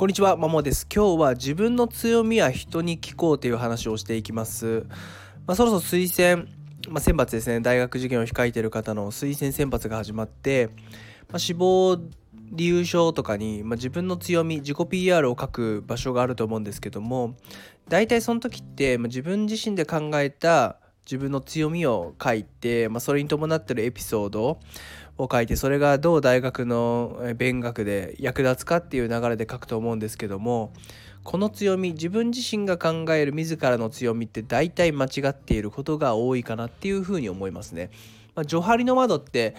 こんにちは、まもです。今日は自分の強みは人に聞こうという話をしていきます。まあ、そろそろ推薦、まあ、選抜ですね、大学受験を控えている方の推薦選抜が始まって、まあ、志望理由書とかに、まあ、自分の強み、自己 PR を書く場所があると思うんですけども、大体その時って、まあ、自分自身で考えた自分の強みを書いて、まあ、それに伴ってるエピソードを書いてそれがどう大学の勉学で役立つかっていう流れで書くと思うんですけどもこの強み自分自身が考える自らの強みって大体間違っていることが多いかなっていうふうに思いますね。まあ、ジョハリの窓って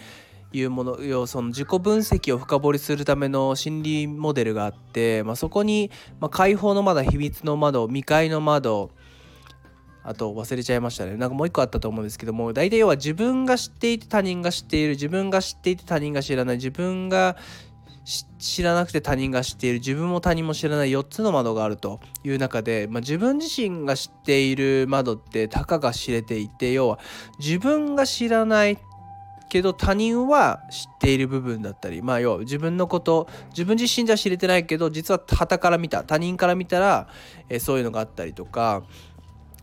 いうもの要その自己分析を深掘りするための心理モデルがあって、まあ、そこに、まあ、解放の窓秘密の窓未開の窓あと忘れちゃいましたね。なんかもう一個あったと思うんですけども大体要は自分が知っていて他人が知っている自分が知っていて他人が知らない自分が知らなくて他人が知っている自分も他人も知らない4つの窓があるという中で、まあ、自分自身が知っている窓ってたかが知れていて要は自分が知らないけど他人は知っている部分だったりまあ要は自分のこと自分自身じゃ知れてないけど実は旗から見た他人から見たら、えそういうのがあったりとか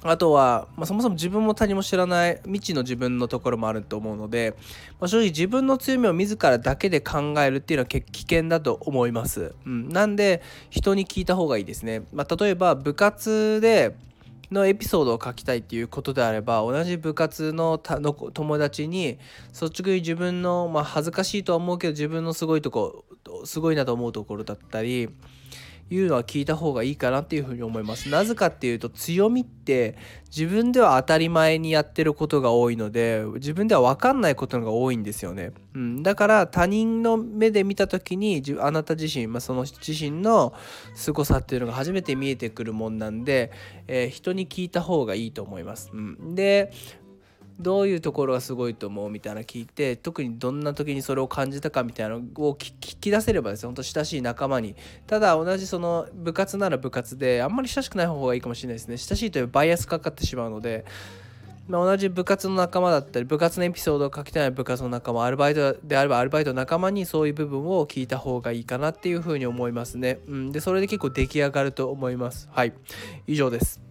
あとは、まあ、そもそも自分も他人も知らない未知の自分のところもあると思うので、まあ、正直自分の強みを自らだけで考えるっていうのは危険だと思います。うん、なんで人に聞いた方がいいですね。まあ、例えば部活でのエピソードを書きたいっていうことであれば同じ部活の友達に率直に自分の、まあ、恥ずかしいとは思うけど自分のすごいとこすごいなと思うところだったりいうのは聞いた方がいいかなっていうふうに思います。なぜかっていうと強みって自分では当たり前にやってることが多いので自分では分かんないことが多いんですよね。うん、だから他人の目で見た時にあなた自身、まあ、その自身の凄さっていうのが初めて見えてくるもんなんで、えー、人に聞いた方がいいと思います。うん、でどういうところがすごいと思うみたいな聞いて特にどんな時にそれを感じたかみたいなのを聞き出せればですねほんと親しい仲間に。ただ同じその部活なら部活であんまり親しくない方がいいかもしれないですね。親しいというバイアスかかってしまうので、まあ、同じ部活の仲間だったり部活のエピソードを書きたい部活の仲間アルバイトであればアルバイトの仲間にそういう部分を聞いた方がいいかなっていうふうに思いますね、うん、でそれで結構出来上がると思います。はい。以上です。